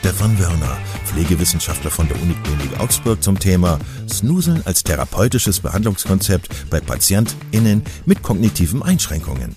Stefan Wörner, Pflegewissenschaftler von der Uniklinik Augsburg zum Thema Snuseln als therapeutisches Behandlungskonzept bei PatientInnen mit kognitiven Einschränkungen.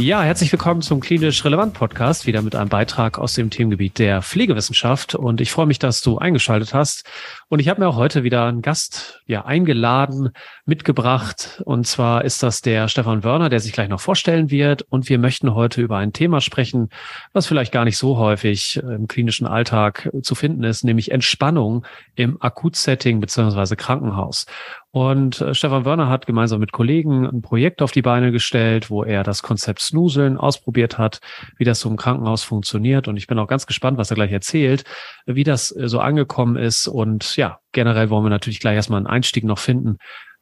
Ja, herzlich willkommen zum Klinisch Relevant Podcast, wieder mit einem Beitrag aus dem Themengebiet der Pflegewissenschaft. Und ich freue mich, dass du eingeschaltet hast. Und ich habe mir auch heute wieder einen Gast ja, eingeladen, mitgebracht. Und zwar ist das der Stefan Wörner, der sich gleich noch vorstellen wird. Und wir möchten heute über ein Thema sprechen, was vielleicht gar nicht so häufig im klinischen Alltag zu finden ist, nämlich Entspannung im Akutsetting beziehungsweise Krankenhaus. Und äh, Stefan Wörner hat gemeinsam mit Kollegen ein Projekt auf die Beine gestellt, wo er das Konzept Snuseln ausprobiert hat, wie das so im Krankenhaus funktioniert. Und ich bin auch ganz gespannt, was er gleich erzählt, wie das äh, so angekommen ist. Und ja, generell wollen wir natürlich gleich erstmal einen Einstieg noch finden,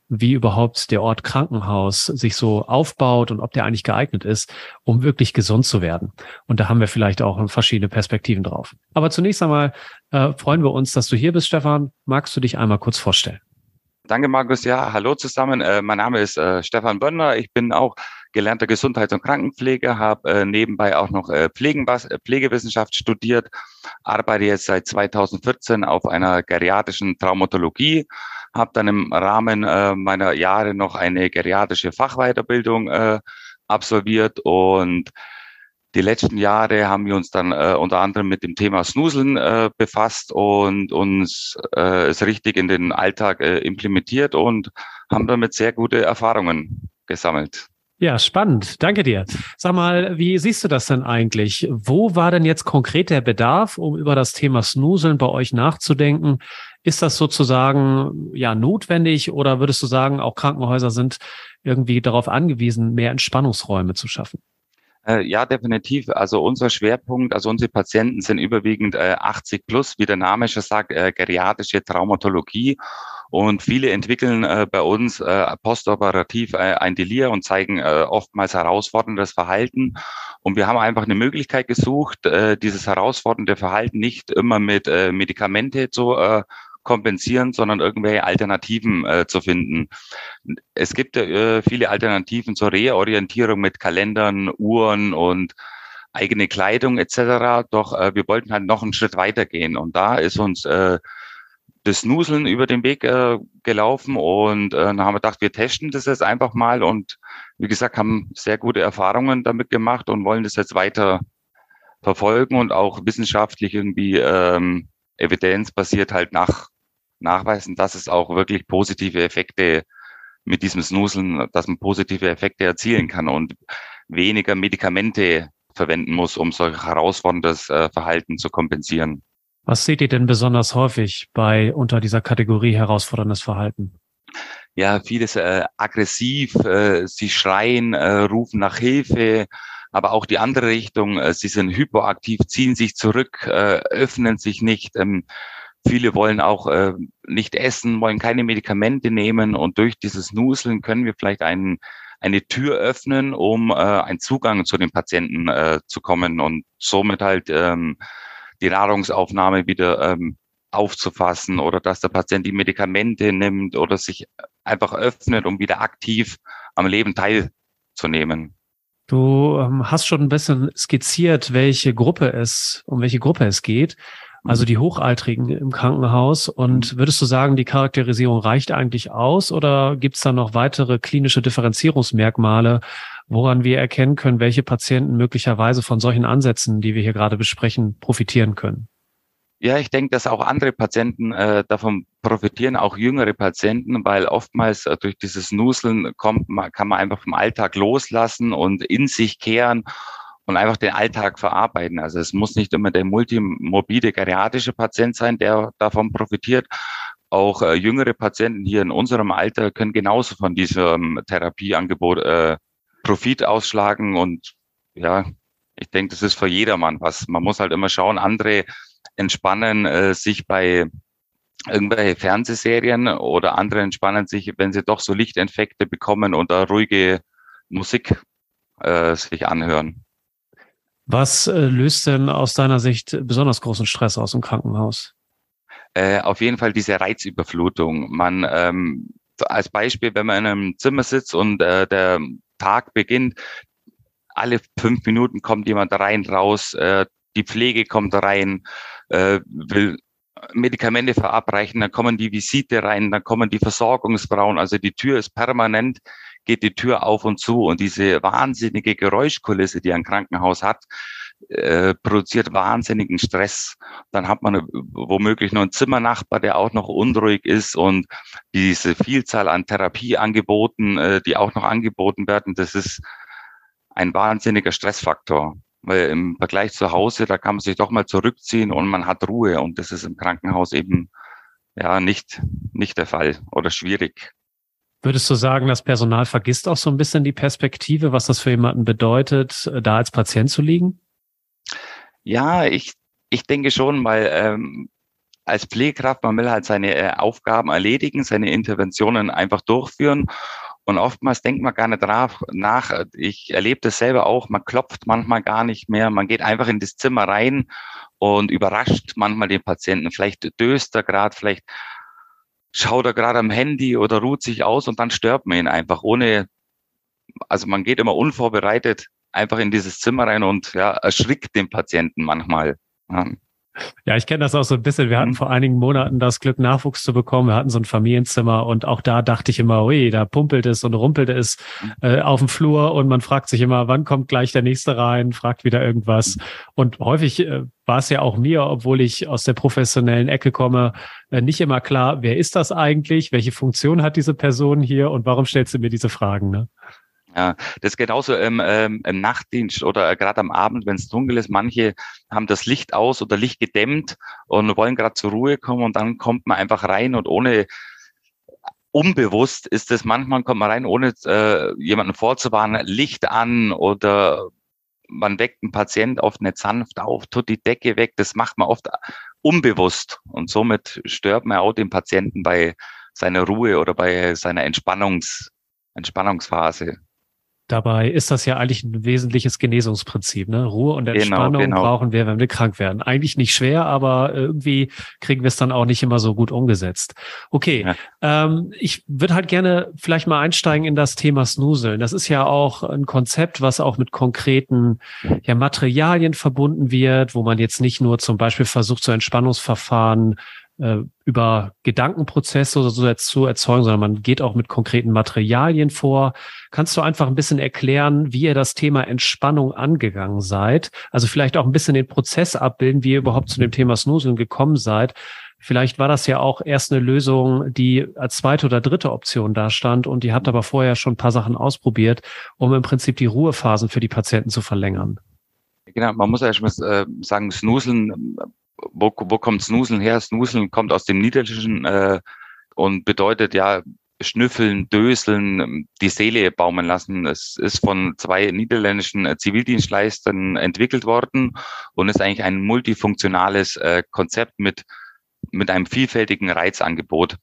wie überhaupt der Ort Krankenhaus sich so aufbaut und ob der eigentlich geeignet ist, um wirklich gesund zu werden. Und da haben wir vielleicht auch verschiedene Perspektiven drauf. Aber zunächst einmal äh, freuen wir uns, dass du hier bist, Stefan. Magst du dich einmal kurz vorstellen? Danke, Markus. Ja, hallo zusammen. Äh, mein Name ist äh, Stefan Bönner. Ich bin auch gelernter Gesundheits- und Krankenpfleger, habe äh, nebenbei auch noch äh, Pflegenwas äh, Pflegewissenschaft studiert, arbeite jetzt seit 2014 auf einer geriatrischen Traumatologie, habe dann im Rahmen äh, meiner Jahre noch eine geriatrische Fachweiterbildung absolviert und die letzten Jahre haben wir uns dann äh, unter anderem mit dem Thema Snuseln äh, befasst und uns äh, es richtig in den Alltag äh, implementiert und haben damit sehr gute Erfahrungen gesammelt. Ja, spannend. Danke dir. Sag mal, wie siehst du das denn eigentlich? Wo war denn jetzt konkret der Bedarf, um über das Thema Snuseln bei euch nachzudenken? Ist das sozusagen ja notwendig oder würdest du sagen, auch Krankenhäuser sind irgendwie darauf angewiesen, mehr Entspannungsräume zu schaffen? Äh, ja, definitiv. Also unser Schwerpunkt, also unsere Patienten sind überwiegend äh, 80 plus, wie der Name schon sagt, äh, geriatrische Traumatologie. Und viele entwickeln äh, bei uns äh, postoperativ äh, ein Delir und zeigen äh, oftmals herausforderndes Verhalten. Und wir haben einfach eine Möglichkeit gesucht, äh, dieses herausfordernde Verhalten nicht immer mit äh, Medikamente zu äh, kompensieren, sondern irgendwelche Alternativen äh, zu finden. Es gibt äh, viele Alternativen zur Reorientierung mit Kalendern, Uhren und eigene Kleidung etc. Doch äh, wir wollten halt noch einen Schritt weitergehen und da ist uns äh, das Nuseln über den Weg äh, gelaufen und äh, dann haben wir gedacht, wir testen das jetzt einfach mal und wie gesagt, haben sehr gute Erfahrungen damit gemacht und wollen das jetzt weiter verfolgen und auch wissenschaftlich irgendwie ähm, evidenzbasiert halt nach nachweisen, dass es auch wirklich positive Effekte mit diesem Snuseln, dass man positive Effekte erzielen kann und weniger Medikamente verwenden muss, um solch herausforderndes äh, Verhalten zu kompensieren. Was seht ihr denn besonders häufig bei unter dieser Kategorie herausforderndes Verhalten? Ja, vieles äh, aggressiv, äh, sie schreien, äh, rufen nach Hilfe, aber auch die andere Richtung, äh, sie sind hypoaktiv, ziehen sich zurück, öffnen sich nicht. Ähm, Viele wollen auch äh, nicht essen, wollen keine Medikamente nehmen und durch dieses Nuseln können wir vielleicht einen, eine Tür öffnen, um äh, einen Zugang zu den Patienten äh, zu kommen und somit halt ähm, die Nahrungsaufnahme wieder ähm, aufzufassen oder dass der Patient die Medikamente nimmt oder sich einfach öffnet, um wieder aktiv am Leben teilzunehmen. Du ähm, hast schon ein bisschen skizziert, welche Gruppe es, um welche Gruppe es geht also die Hochaltrigen im Krankenhaus. Und mhm. würdest du sagen, die Charakterisierung reicht eigentlich aus oder gibt es da noch weitere klinische Differenzierungsmerkmale, woran wir erkennen können, welche Patienten möglicherweise von solchen Ansätzen, die wir hier gerade besprechen, profitieren können? Ja, ich denke, dass auch andere Patienten äh, davon profitieren, auch jüngere Patienten, weil oftmals äh, durch dieses Nuseln kommt, man, kann man einfach vom Alltag loslassen und in sich kehren und einfach den Alltag verarbeiten. Also es muss nicht immer der multimorbide geriatrische Patient sein, der davon profitiert. Auch äh, jüngere Patienten hier in unserem Alter können genauso von diesem Therapieangebot äh, Profit ausschlagen und ja, ich denke, das ist für jedermann was. Man muss halt immer schauen, andere entspannen äh, sich bei irgendwelche Fernsehserien oder andere entspannen sich, wenn sie doch so Lichteffekte bekommen und da ruhige Musik äh, sich anhören. Was äh, löst denn aus deiner Sicht besonders großen Stress aus im Krankenhaus? Äh, auf jeden Fall diese Reizüberflutung. Man ähm, als Beispiel, wenn man in einem Zimmer sitzt und äh, der Tag beginnt, alle fünf Minuten kommt jemand rein, raus, äh, die Pflege kommt rein, äh, will Medikamente verabreichen, dann kommen die Visite rein, dann kommen die Versorgungsfrauen, also die Tür ist permanent, geht die Tür auf und zu und diese wahnsinnige Geräuschkulisse, die ein Krankenhaus hat, äh, produziert wahnsinnigen Stress. Dann hat man womöglich noch einen Zimmernachbar, der auch noch unruhig ist und diese Vielzahl an Therapieangeboten, äh, die auch noch angeboten werden, das ist ein wahnsinniger Stressfaktor. Weil im Vergleich zu Hause, da kann man sich doch mal zurückziehen und man hat Ruhe. Und das ist im Krankenhaus eben ja nicht, nicht der Fall oder schwierig. Würdest du sagen, das Personal vergisst auch so ein bisschen die Perspektive, was das für jemanden bedeutet, da als Patient zu liegen? Ja, ich, ich denke schon, weil ähm, als Pflegekraft, man will halt seine äh, Aufgaben erledigen, seine Interventionen einfach durchführen. Und oftmals denkt man gar nicht drauf nach. Ich erlebe das selber auch. Man klopft manchmal gar nicht mehr. Man geht einfach in das Zimmer rein und überrascht manchmal den Patienten. Vielleicht döst er gerade, vielleicht schaut er gerade am Handy oder ruht sich aus und dann stört man ihn einfach ohne, also man geht immer unvorbereitet einfach in dieses Zimmer rein und ja, erschrickt den Patienten manchmal. Ja. Ja, ich kenne das auch so ein bisschen. Wir hatten mhm. vor einigen Monaten das Glück, Nachwuchs zu bekommen. Wir hatten so ein Familienzimmer und auch da dachte ich immer, ui, da pumpelt es und rumpelt es mhm. äh, auf dem Flur und man fragt sich immer, wann kommt gleich der nächste rein, fragt wieder irgendwas. Mhm. Und häufig äh, war es ja auch mir, obwohl ich aus der professionellen Ecke komme, äh, nicht immer klar, wer ist das eigentlich, welche Funktion hat diese Person hier und warum stellst du mir diese Fragen? Ne? Ja, das ist genauso im, ähm, im Nachtdienst oder gerade am Abend, wenn es dunkel ist. Manche haben das Licht aus oder Licht gedämmt und wollen gerade zur Ruhe kommen und dann kommt man einfach rein und ohne unbewusst ist es manchmal kommt man rein, ohne äh, jemanden vorzuwarnen, Licht an oder man weckt einen Patient oft nicht sanft auf, tut die Decke weg. Das macht man oft unbewusst und somit stört man auch den Patienten bei seiner Ruhe oder bei seiner Entspannungs, Entspannungsphase. Dabei ist das ja eigentlich ein wesentliches Genesungsprinzip. Ne? Ruhe und genau, Entspannung genau, genau. brauchen wir, wenn wir krank werden. Eigentlich nicht schwer, aber irgendwie kriegen wir es dann auch nicht immer so gut umgesetzt. Okay, ja. ähm, ich würde halt gerne vielleicht mal einsteigen in das Thema Snuseln. Das ist ja auch ein Konzept, was auch mit konkreten ja, Materialien verbunden wird, wo man jetzt nicht nur zum Beispiel versucht, so Entspannungsverfahren äh, über Gedankenprozesse oder so zu erzeugen, sondern man geht auch mit konkreten Materialien vor. Kannst du einfach ein bisschen erklären, wie ihr das Thema Entspannung angegangen seid? Also vielleicht auch ein bisschen den Prozess abbilden, wie ihr überhaupt zu dem Thema Snuseln gekommen seid. Vielleicht war das ja auch erst eine Lösung, die als zweite oder dritte Option da stand und die habt aber vorher schon ein paar Sachen ausprobiert, um im Prinzip die Ruhephasen für die Patienten zu verlängern. Genau, man muss erst mal äh, sagen, Snuseln wo, wo kommt Snuseln her? Snuseln kommt aus dem Niederländischen äh, und bedeutet ja schnüffeln, döseln, die Seele baumen lassen. Es ist von zwei niederländischen äh, Zivildienstleistern entwickelt worden und ist eigentlich ein multifunktionales äh, Konzept mit, mit einem vielfältigen Reizangebot.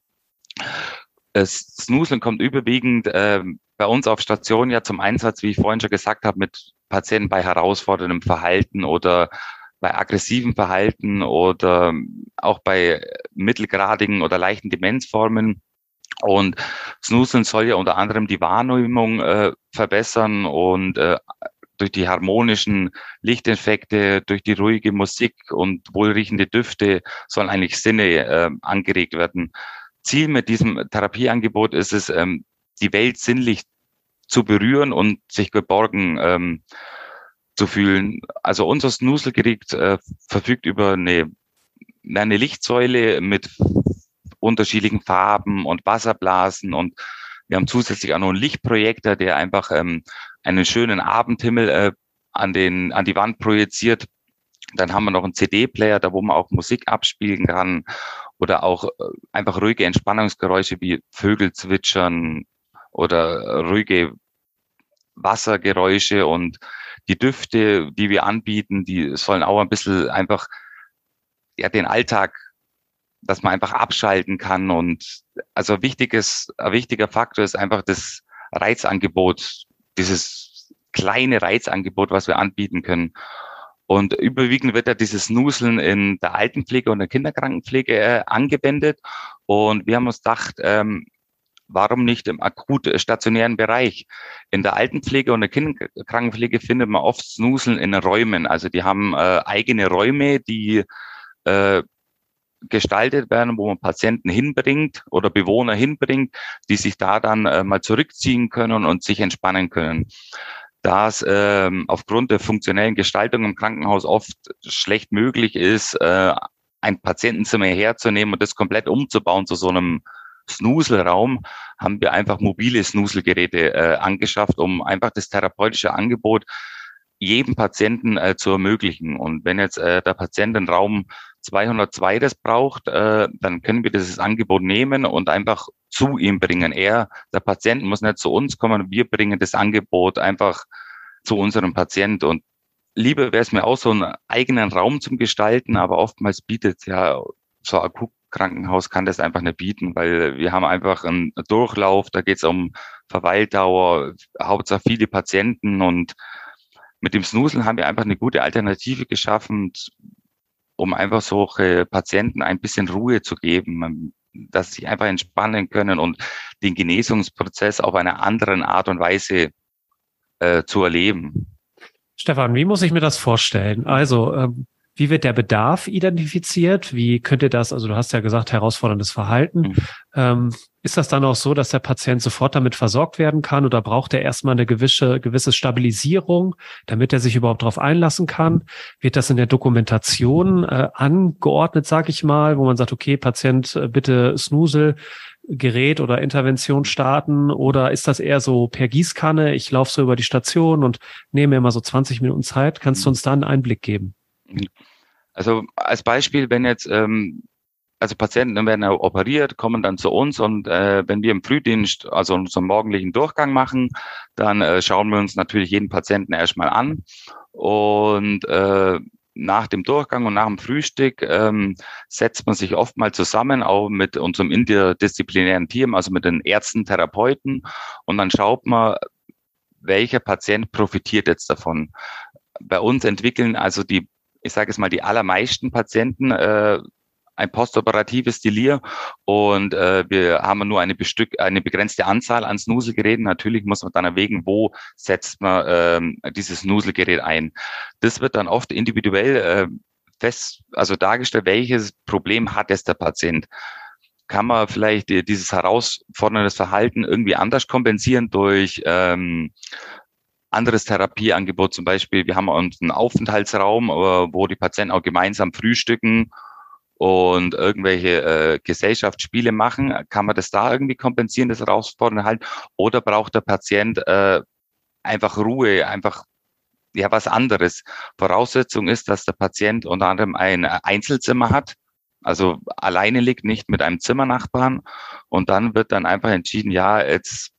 Das Snuseln kommt überwiegend äh, bei uns auf Station ja zum Einsatz, wie ich vorhin schon gesagt habe, mit Patienten bei herausforderndem Verhalten oder bei aggressivem Verhalten oder auch bei mittelgradigen oder leichten Demenzformen. Und Snoozeln soll ja unter anderem die Wahrnehmung äh, verbessern und äh, durch die harmonischen Lichteffekte, durch die ruhige Musik und wohlriechende Düfte sollen eigentlich Sinne äh, angeregt werden. Ziel mit diesem Therapieangebot ist es, ähm, die Welt sinnlich zu berühren und sich geborgen ähm, zu fühlen. Also unser Snuselgerät äh, verfügt über eine, eine Lichtsäule mit unterschiedlichen Farben und Wasserblasen und wir haben zusätzlich auch noch einen Lichtprojektor, der einfach ähm, einen schönen Abendhimmel äh, an, den, an die Wand projiziert. Dann haben wir noch einen CD-Player, da wo man auch Musik abspielen kann oder auch äh, einfach ruhige Entspannungsgeräusche wie Vögel zwitschern oder ruhige Wassergeräusche und die Düfte, die wir anbieten, die sollen auch ein bisschen einfach ja den Alltag, dass man einfach abschalten kann und also wichtiges, ein wichtiger Faktor ist einfach das Reizangebot, dieses kleine Reizangebot, was wir anbieten können. Und überwiegend wird ja dieses Nuseln in der Altenpflege und der Kinderkrankenpflege äh, angewendet. Und wir haben uns gedacht, ähm, warum nicht im akut stationären Bereich? In der Altenpflege und der Kinderkrankenpflege findet man oft Snuseln in Räumen. Also die haben äh, eigene Räume, die äh, gestaltet werden, wo man Patienten hinbringt oder Bewohner hinbringt, die sich da dann äh, mal zurückziehen können und sich entspannen können. Da es ähm, aufgrund der funktionellen Gestaltung im Krankenhaus oft schlecht möglich ist, äh, ein Patientenzimmer herzunehmen und das komplett umzubauen zu so einem Snuselraum, haben wir einfach mobile Snuselgeräte äh, angeschafft, um einfach das therapeutische Angebot jedem Patienten äh, zu ermöglichen. Und wenn jetzt äh, der Patient den Raum 202 das braucht, äh, dann können wir dieses Angebot nehmen und einfach zu ihm bringen. Er, der Patient muss nicht zu uns kommen, wir bringen das Angebot einfach zu unserem Patient. Und lieber wäre es mir auch so einen eigenen Raum zum Gestalten, aber oftmals bietet ja so ein Akutkrankenhaus kann das einfach nicht bieten, weil wir haben einfach einen Durchlauf, da geht es um Verweildauer, hauptsächlich viele Patienten und mit dem Snuseln haben wir einfach eine gute Alternative geschaffen, um einfach solche Patienten ein bisschen Ruhe zu geben, dass sie einfach entspannen können und den Genesungsprozess auf einer anderen Art und Weise äh, zu erleben. Stefan, wie muss ich mir das vorstellen? Also, ähm, wie wird der Bedarf identifiziert? Wie könnt ihr das, also du hast ja gesagt, herausforderndes Verhalten. Mhm. Ähm, ist das dann auch so, dass der Patient sofort damit versorgt werden kann oder braucht er erstmal eine gewisse, gewisse Stabilisierung, damit er sich überhaupt darauf einlassen kann? Wird das in der Dokumentation äh, angeordnet, sage ich mal, wo man sagt, okay, Patient, äh, bitte Snusel, Gerät oder Intervention starten oder ist das eher so per Gießkanne? Ich laufe so über die Station und nehme immer so 20 Minuten Zeit. Kannst du uns da einen Einblick geben? Also als Beispiel, wenn jetzt ähm, also Patienten werden operiert, kommen dann zu uns und äh, wenn wir im Frühdienst, also unseren morgendlichen Durchgang machen, dann äh, schauen wir uns natürlich jeden Patienten erstmal an und äh, nach dem Durchgang und nach dem Frühstück ähm, setzt man sich oft mal zusammen, auch mit unserem interdisziplinären Team, also mit den Ärzten, Therapeuten, und dann schaut man, welcher Patient profitiert jetzt davon. Bei uns entwickeln also die, ich sage es mal, die allermeisten Patienten äh, ein postoperatives Delir und äh, wir haben nur eine, bestück, eine begrenzte Anzahl an Snuselgeräten. Natürlich muss man dann erwägen, wo setzt man ähm, dieses Snuselgerät ein. Das wird dann oft individuell äh, fest, also dargestellt, welches Problem hat es der Patient kann man vielleicht dieses herausfordernde Verhalten irgendwie anders kompensieren durch ähm, anderes Therapieangebot. Zum Beispiel, wir haben uns einen Aufenthaltsraum, äh, wo die Patienten auch gemeinsam frühstücken und irgendwelche äh, Gesellschaftsspiele machen, kann man das da irgendwie kompensieren, das Herausfordernde halt? Oder braucht der Patient äh, einfach Ruhe, einfach ja was anderes? Voraussetzung ist, dass der Patient unter anderem ein Einzelzimmer hat, also alleine liegt, nicht mit einem Zimmernachbarn. Und dann wird dann einfach entschieden, ja, jetzt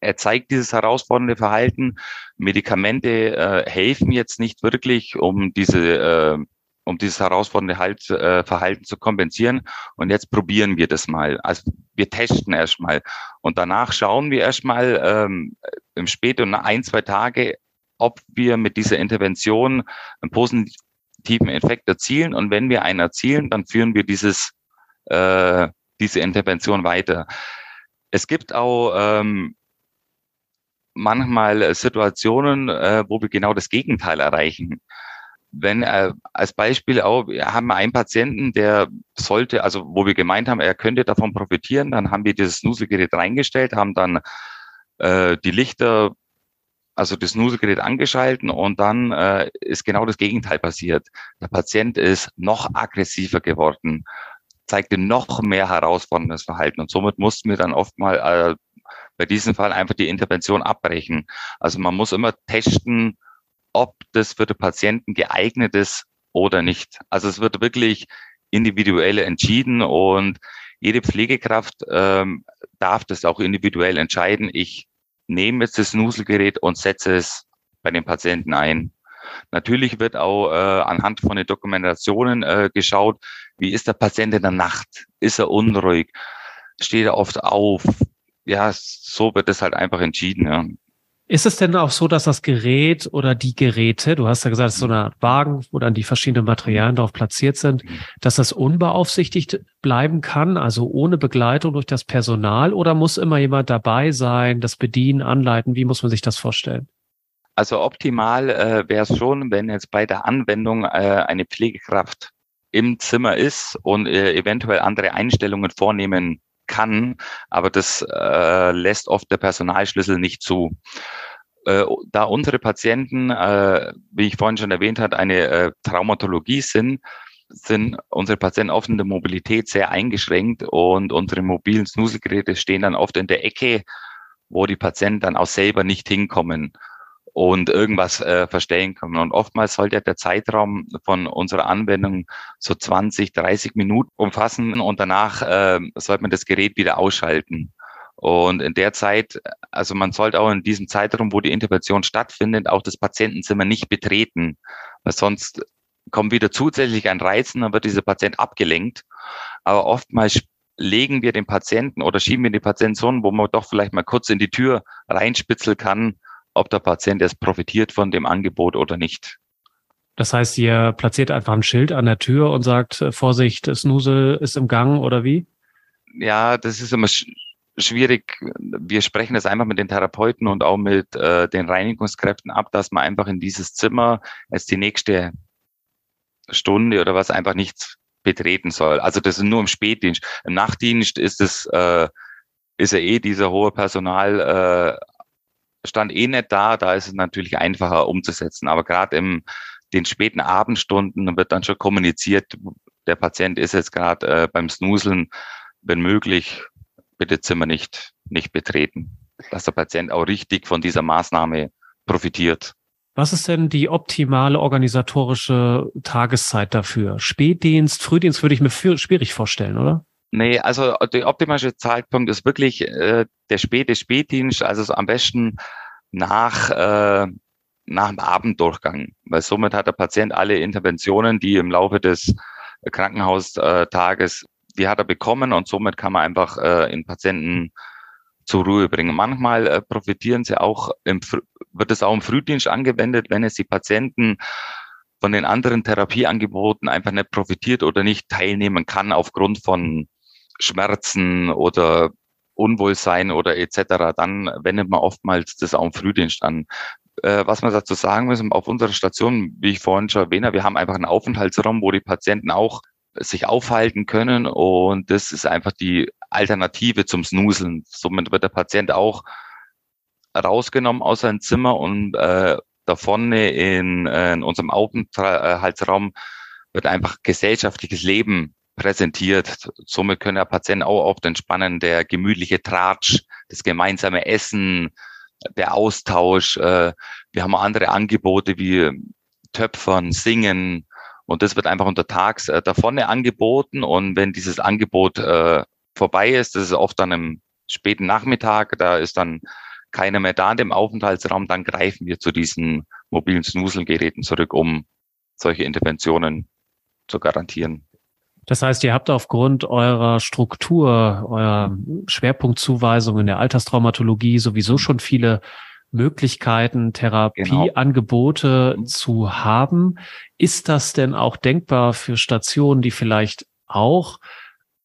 er zeigt dieses herausfordernde Verhalten. Medikamente äh, helfen jetzt nicht wirklich, um diese äh, um dieses herausfordernde halt, äh, Verhalten zu kompensieren. Und jetzt probieren wir das mal. Also wir testen erstmal und danach schauen wir erstmal ähm, im späten ein, zwei Tage, ob wir mit dieser Intervention einen positiven Effekt erzielen. Und wenn wir einen erzielen, dann führen wir dieses, äh, diese Intervention weiter. Es gibt auch ähm, manchmal Situationen, äh, wo wir genau das Gegenteil erreichen wenn äh, als Beispiel auch, wir haben einen Patienten, der sollte, also wo wir gemeint haben, er könnte davon profitieren, dann haben wir dieses Snuselgerät reingestellt, haben dann äh, die Lichter, also das Snuselgerät angeschalten und dann äh, ist genau das Gegenteil passiert. Der Patient ist noch aggressiver geworden, zeigte noch mehr herausforderndes Verhalten und somit mussten wir dann oft mal äh, bei diesem Fall einfach die Intervention abbrechen. Also man muss immer testen, ob das für den Patienten geeignet ist oder nicht. Also es wird wirklich individuell entschieden und jede Pflegekraft ähm, darf das auch individuell entscheiden. Ich nehme jetzt das Nuselgerät und setze es bei den Patienten ein. Natürlich wird auch äh, anhand von den Dokumentationen äh, geschaut, wie ist der Patient in der Nacht? Ist er unruhig? Steht er oft auf? Ja, so wird es halt einfach entschieden. Ja. Ist es denn auch so, dass das Gerät oder die Geräte, du hast ja gesagt, es ist so eine Art Wagen, wo dann die verschiedenen Materialien darauf platziert sind, mhm. dass das unbeaufsichtigt bleiben kann, also ohne Begleitung durch das Personal oder muss immer jemand dabei sein, das bedienen, anleiten? Wie muss man sich das vorstellen? Also optimal äh, wäre es schon, wenn jetzt bei der Anwendung äh, eine Pflegekraft im Zimmer ist und äh, eventuell andere Einstellungen vornehmen kann, aber das äh, lässt oft der Personalschlüssel nicht zu. Äh, da unsere Patienten, äh, wie ich vorhin schon erwähnt habe, eine äh, Traumatologie sind, sind unsere Patienten oft in der Mobilität sehr eingeschränkt und unsere mobilen Snuselgeräte stehen dann oft in der Ecke, wo die Patienten dann auch selber nicht hinkommen und irgendwas äh, verstellen können. Und oftmals sollte der Zeitraum von unserer Anwendung so 20, 30 Minuten umfassen und danach äh, sollte man das Gerät wieder ausschalten. Und in der Zeit, also man sollte auch in diesem Zeitraum, wo die Intervention stattfindet, auch das Patientenzimmer nicht betreten, weil sonst kommt wieder zusätzlich ein Reizen, dann wird dieser Patient abgelenkt. Aber oftmals legen wir den Patienten oder schieben wir den Patienten so, wo man doch vielleicht mal kurz in die Tür reinspitzeln kann, ob der Patient jetzt profitiert von dem Angebot oder nicht. Das heißt, ihr platziert einfach ein Schild an der Tür und sagt, äh, Vorsicht, Snusel ist im Gang oder wie? Ja, das ist immer schwierig. Wir sprechen das einfach mit den Therapeuten und auch mit äh, den Reinigungskräften ab, dass man einfach in dieses Zimmer jetzt die nächste Stunde oder was einfach nichts betreten soll. Also das ist nur im Spätdienst. Im Nachtdienst ist es äh, ist ja eh dieser hohe Personal äh, stand eh nicht da, da ist es natürlich einfacher umzusetzen. Aber gerade im den späten Abendstunden wird dann schon kommuniziert, der Patient ist jetzt gerade äh, beim Snuseln, wenn möglich, bitte Zimmer nicht, nicht betreten. Dass der Patient auch richtig von dieser Maßnahme profitiert. Was ist denn die optimale organisatorische Tageszeit dafür? Spätdienst, Frühdienst würde ich mir für, schwierig vorstellen, oder? Nee, also der optimale Zeitpunkt ist wirklich äh, der späte Spätdienst, also so am besten nach, äh, nach dem Abenddurchgang, weil somit hat der Patient alle Interventionen, die im Laufe des Krankenhaustages, die hat er bekommen und somit kann man einfach äh, den Patienten zur Ruhe bringen. Manchmal äh, profitieren sie auch, im, wird es auch im Frühdienst angewendet, wenn es die Patienten von den anderen Therapieangeboten einfach nicht profitiert oder nicht teilnehmen kann aufgrund von Schmerzen oder Unwohlsein oder etc., dann wendet man oftmals das auch im Frühdienst an. Äh, was man dazu sagen müssen, auf unserer Station, wie ich vorhin schon erwähnt habe, wir haben einfach einen Aufenthaltsraum, wo die Patienten auch sich aufhalten können und das ist einfach die Alternative zum Snuseln. Somit wird der Patient auch rausgenommen aus seinem Zimmer und äh, da vorne in, äh, in unserem Aufenthaltsraum wird einfach gesellschaftliches Leben präsentiert. Somit können der Patienten auch oft entspannen, der gemütliche Tratsch, das gemeinsame Essen, der Austausch. Äh, wir haben andere Angebote wie Töpfern, Singen und das wird einfach untertags äh, da vorne angeboten und wenn dieses Angebot äh, vorbei ist, das ist oft dann im späten Nachmittag, da ist dann keiner mehr da in dem Aufenthaltsraum, dann greifen wir zu diesen mobilen Snuselgeräten zurück, um solche Interventionen zu garantieren. Das heißt, ihr habt aufgrund eurer Struktur, eurer Schwerpunktzuweisung in der Alterstraumatologie sowieso schon viele Möglichkeiten, Therapieangebote genau. zu haben. Ist das denn auch denkbar für Stationen, die vielleicht auch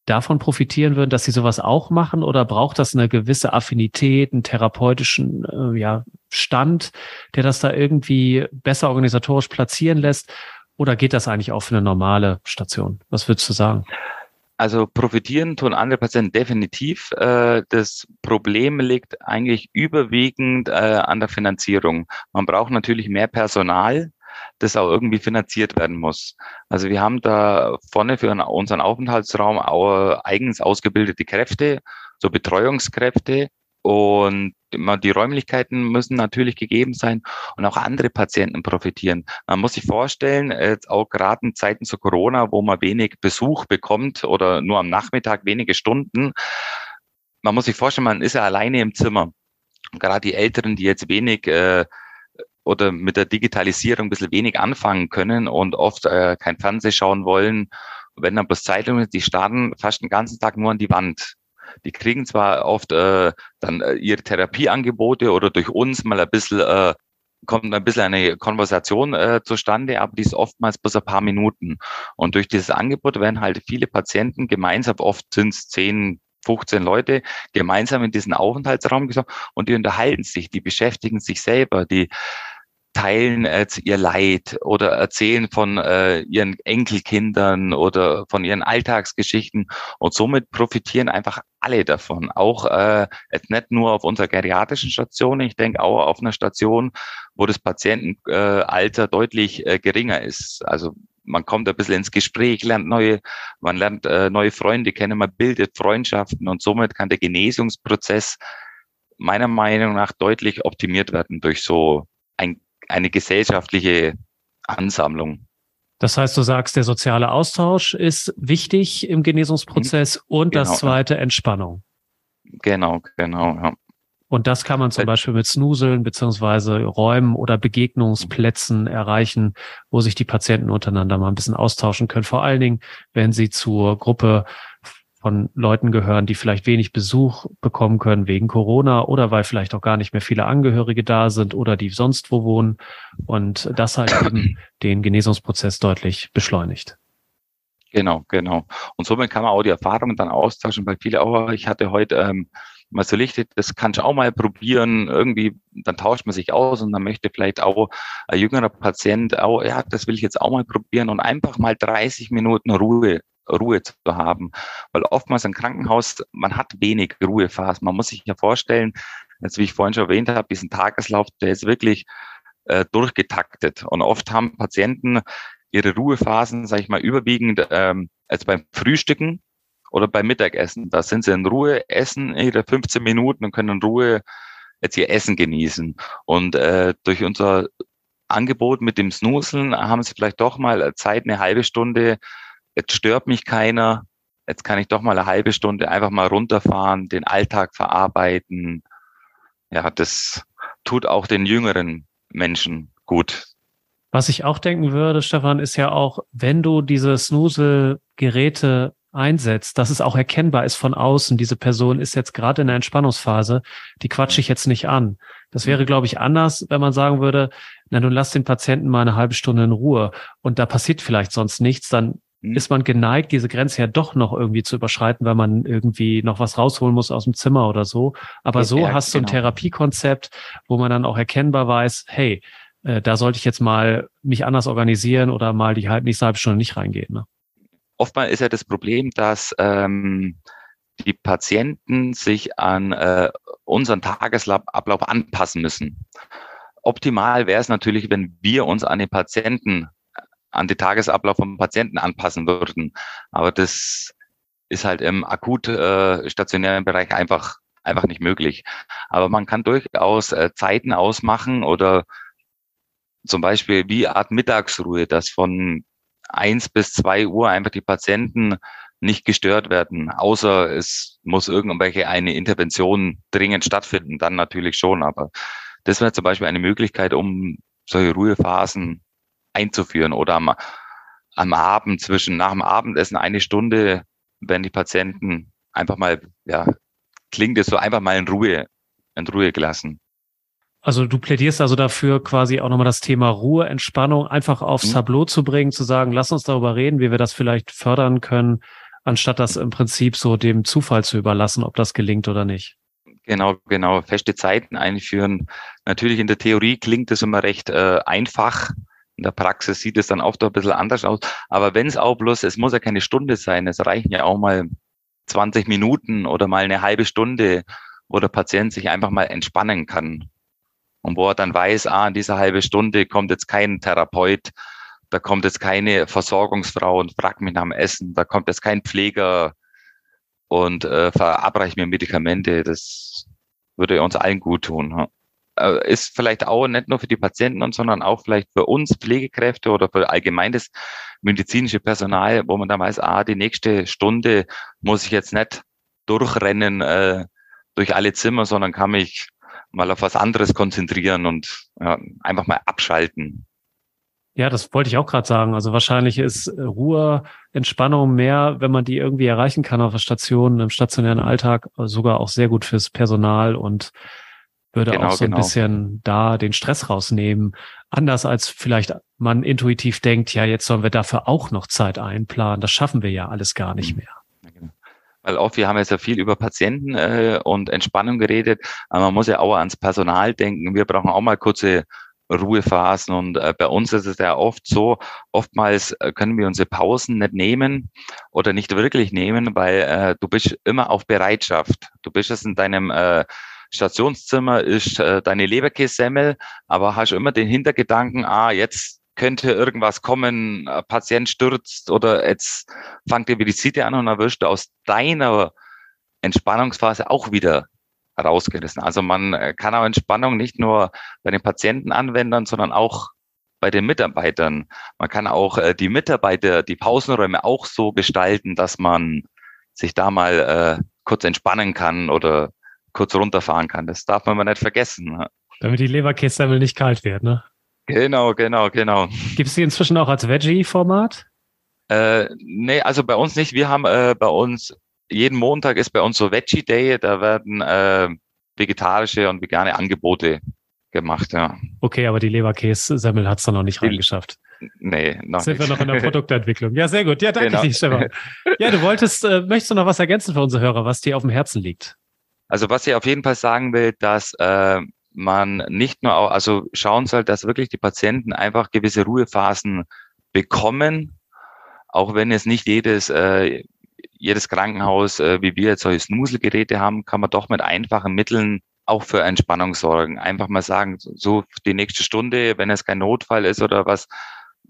davon profitieren würden, dass sie sowas auch machen? Oder braucht das eine gewisse Affinität, einen therapeutischen äh, ja, Stand, der das da irgendwie besser organisatorisch platzieren lässt? Oder geht das eigentlich auch für eine normale Station? Was würdest du sagen? Also profitieren tun andere Patienten definitiv. Äh, das Problem liegt eigentlich überwiegend äh, an der Finanzierung. Man braucht natürlich mehr Personal, das auch irgendwie finanziert werden muss. Also wir haben da vorne für unseren Aufenthaltsraum auch eigens ausgebildete Kräfte, so Betreuungskräfte, und die Räumlichkeiten müssen natürlich gegeben sein und auch andere Patienten profitieren. Man muss sich vorstellen, jetzt auch gerade in Zeiten zu Corona, wo man wenig Besuch bekommt oder nur am Nachmittag wenige Stunden, man muss sich vorstellen, man ist ja alleine im Zimmer. gerade die Älteren, die jetzt wenig äh, oder mit der Digitalisierung ein bisschen wenig anfangen können und oft äh, kein Fernseh schauen wollen, wenn dann bloß Zeitungen, die starten fast den ganzen Tag nur an die Wand. Die kriegen zwar oft äh, dann äh, ihre Therapieangebote oder durch uns mal ein bisschen äh, kommt ein bisschen eine Konversation äh, zustande, aber die ist oftmals bloß ein paar Minuten. Und durch dieses Angebot werden halt viele Patienten gemeinsam, oft sind es zehn, 15 Leute gemeinsam in diesen Aufenthaltsraum gesagt und die unterhalten sich, die beschäftigen sich selber, die teilen äh, ihr Leid oder erzählen von äh, ihren Enkelkindern oder von ihren Alltagsgeschichten und somit profitieren einfach alle davon. Auch äh, jetzt nicht nur auf unserer geriatrischen Station, ich denke auch auf einer Station, wo das Patientenalter äh, deutlich äh, geringer ist. Also man kommt ein bisschen ins Gespräch, lernt neue, man lernt äh, neue Freunde kennen, man bildet Freundschaften und somit kann der Genesungsprozess meiner Meinung nach deutlich optimiert werden durch so ein eine gesellschaftliche Ansammlung. Das heißt, du sagst, der soziale Austausch ist wichtig im Genesungsprozess mhm. und genau, das zweite Entspannung. Genau, genau, ja. Und das kann man zum Beispiel mit Snuseln beziehungsweise Räumen oder Begegnungsplätzen erreichen, wo sich die Patienten untereinander mal ein bisschen austauschen können. Vor allen Dingen, wenn sie zur Gruppe von Leuten gehören, die vielleicht wenig Besuch bekommen können wegen Corona oder weil vielleicht auch gar nicht mehr viele Angehörige da sind oder die sonst wo wohnen und das halt eben den Genesungsprozess deutlich beschleunigt. Genau, genau. Und somit kann man auch die Erfahrungen dann austauschen, weil viele auch, ich hatte heute ähm, mal so Licht, das kannst du auch mal probieren, irgendwie, dann tauscht man sich aus und dann möchte vielleicht auch ein jüngerer Patient auch, ja, das will ich jetzt auch mal probieren und einfach mal 30 Minuten Ruhe Ruhe zu haben. Weil oftmals im Krankenhaus, man hat wenig Ruhephasen. Man muss sich ja vorstellen, jetzt wie ich vorhin schon erwähnt habe, diesen Tageslauf, der ist wirklich äh, durchgetaktet. Und oft haben Patienten ihre Ruhephasen, sage ich mal, überwiegend ähm, als beim Frühstücken oder beim Mittagessen. Da sind sie in Ruhe, essen ihre 15 Minuten und können in Ruhe jetzt ihr Essen genießen. Und äh, durch unser Angebot mit dem Snuseln haben sie vielleicht doch mal Zeit, eine halbe Stunde jetzt stört mich keiner, jetzt kann ich doch mal eine halbe Stunde einfach mal runterfahren, den Alltag verarbeiten. Ja, das tut auch den jüngeren Menschen gut. Was ich auch denken würde, Stefan, ist ja auch, wenn du diese Snooze-Geräte einsetzt, dass es auch erkennbar ist von außen, diese Person ist jetzt gerade in der Entspannungsphase, die quatsche ich jetzt nicht an. Das wäre, glaube ich, anders, wenn man sagen würde, na, nun lass den Patienten mal eine halbe Stunde in Ruhe und da passiert vielleicht sonst nichts, dann Mhm. ist man geneigt, diese Grenze ja doch noch irgendwie zu überschreiten, weil man irgendwie noch was rausholen muss aus dem Zimmer oder so. Aber so ja, hast du genau. ein Therapiekonzept, wo man dann auch erkennbar weiß, hey, äh, da sollte ich jetzt mal mich anders organisieren oder mal die halb, nächste halbe Stunde nicht reingehen. Ne? Oftmal ist ja das Problem, dass ähm, die Patienten sich an äh, unseren Tagesablauf anpassen müssen. Optimal wäre es natürlich, wenn wir uns an den Patienten an den Tagesablauf vom Patienten anpassen würden. Aber das ist halt im akut äh, stationären Bereich einfach einfach nicht möglich. Aber man kann durchaus äh, Zeiten ausmachen oder zum Beispiel wie Art Mittagsruhe, dass von eins bis zwei Uhr einfach die Patienten nicht gestört werden, außer es muss irgendwelche eine Intervention dringend stattfinden, dann natürlich schon. Aber das wäre zum Beispiel eine Möglichkeit, um solche Ruhephasen einzuführen oder am, am Abend zwischen nach dem Abendessen eine Stunde, wenn die Patienten einfach mal, ja, klingt es so einfach mal in Ruhe, in Ruhe gelassen. Also du plädierst also dafür, quasi auch nochmal das Thema Ruhe, Entspannung einfach aufs mhm. Tableau zu bringen, zu sagen, lass uns darüber reden, wie wir das vielleicht fördern können, anstatt das im Prinzip so dem Zufall zu überlassen, ob das gelingt oder nicht. Genau, genau. Feste Zeiten einführen. Natürlich in der Theorie klingt es immer recht äh, einfach, in der Praxis sieht es dann oft ein bisschen anders aus. Aber wenn es auch bloß, es muss ja keine Stunde sein, es reichen ja auch mal 20 Minuten oder mal eine halbe Stunde, wo der Patient sich einfach mal entspannen kann. Und wo er dann weiß, ah, in dieser halbe Stunde kommt jetzt kein Therapeut, da kommt jetzt keine Versorgungsfrau und fragt mich nach dem Essen, da kommt jetzt kein Pfleger und äh, verabreicht mir Medikamente. Das würde uns allen gut tun. Äh, ist vielleicht auch nicht nur für die Patienten, sondern auch vielleicht für uns Pflegekräfte oder für allgemeines medizinische Personal, wo man dann weiß, ah, die nächste Stunde muss ich jetzt nicht durchrennen äh, durch alle Zimmer, sondern kann mich mal auf was anderes konzentrieren und ja, einfach mal abschalten. Ja, das wollte ich auch gerade sagen. Also wahrscheinlich ist Ruhe, Entspannung mehr, wenn man die irgendwie erreichen kann auf der Station, im stationären Alltag, sogar auch sehr gut fürs Personal und würde genau, auch so ein genau. bisschen da den Stress rausnehmen. Anders als vielleicht man intuitiv denkt, ja, jetzt sollen wir dafür auch noch Zeit einplanen. Das schaffen wir ja alles gar nicht mhm. mehr. Genau. Weil auch wir haben jetzt ja viel über Patienten äh, und Entspannung geredet, aber man muss ja auch ans Personal denken. Wir brauchen auch mal kurze Ruhephasen. Und äh, bei uns ist es ja oft so, oftmals äh, können wir unsere Pausen nicht nehmen oder nicht wirklich nehmen, weil äh, du bist immer auf Bereitschaft. Du bist es in deinem äh, Stationszimmer, ist äh, deine Leberkässemmel, aber hast immer den Hintergedanken, ah, jetzt könnte irgendwas kommen, Patient stürzt oder jetzt fängt die Visite an und dann wirst du aus deiner Entspannungsphase auch wieder rausgerissen. Also man äh, kann auch Entspannung nicht nur bei den Patienten anwenden, sondern auch bei den Mitarbeitern. Man kann auch äh, die Mitarbeiter, die Pausenräume auch so gestalten, dass man sich da mal äh, kurz entspannen kann oder kurz runterfahren kann. Das darf man mal nicht vergessen. Ne? Damit die Leberkässemmel nicht kalt wird, ne? Genau, genau, genau. Gibt es die inzwischen auch als Veggie-Format? Äh, nee, also bei uns nicht. Wir haben äh, bei uns jeden Montag ist bei uns so Veggie Day, da werden äh, vegetarische und vegane Angebote gemacht, ja. Okay, aber die Leberkäse-Semmel hat es noch nicht reingeschafft. Nee, noch Sind nicht. wir noch in der Produktentwicklung. Ja, sehr gut. Ja, danke genau. dir, Stefan. Ja, du wolltest, äh, möchtest du noch was ergänzen für unsere Hörer, was dir auf dem Herzen liegt? Also was ich auf jeden Fall sagen will, dass äh, man nicht nur auch, also schauen soll, dass wirklich die Patienten einfach gewisse Ruhephasen bekommen, auch wenn es nicht jedes äh, jedes Krankenhaus, äh, wie wir jetzt solche Snuselgeräte haben, kann man doch mit einfachen Mitteln auch für Entspannung sorgen. Einfach mal sagen, so die nächste Stunde, wenn es kein Notfall ist oder was,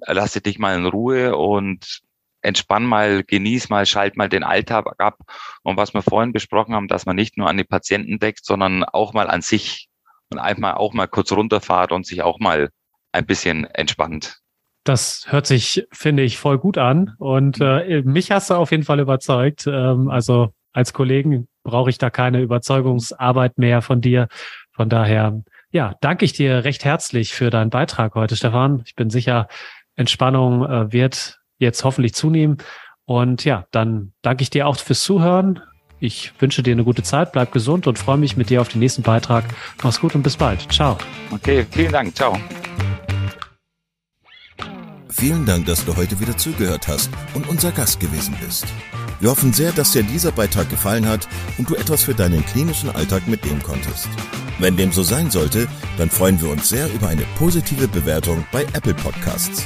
lasse dich mal in Ruhe und entspann mal, genieß mal, schalt mal den Alltag ab. Und was wir vorhin besprochen haben, dass man nicht nur an die Patienten deckt, sondern auch mal an sich und einfach auch mal kurz runterfahrt und sich auch mal ein bisschen entspannt. Das hört sich, finde ich, voll gut an. Und äh, mich hast du auf jeden Fall überzeugt. Ähm, also als Kollegen brauche ich da keine Überzeugungsarbeit mehr von dir. Von daher, ja, danke ich dir recht herzlich für deinen Beitrag heute, Stefan. Ich bin sicher, Entspannung äh, wird jetzt hoffentlich zunehmen. Und ja, dann danke ich dir auch fürs Zuhören. Ich wünsche dir eine gute Zeit, bleib gesund und freue mich mit dir auf den nächsten Beitrag. Mach's gut und bis bald. Ciao. Okay, vielen Dank. Ciao. Vielen Dank, dass du heute wieder zugehört hast und unser Gast gewesen bist. Wir hoffen sehr, dass dir dieser Beitrag gefallen hat und du etwas für deinen klinischen Alltag mitnehmen konntest. Wenn dem so sein sollte, dann freuen wir uns sehr über eine positive Bewertung bei Apple Podcasts.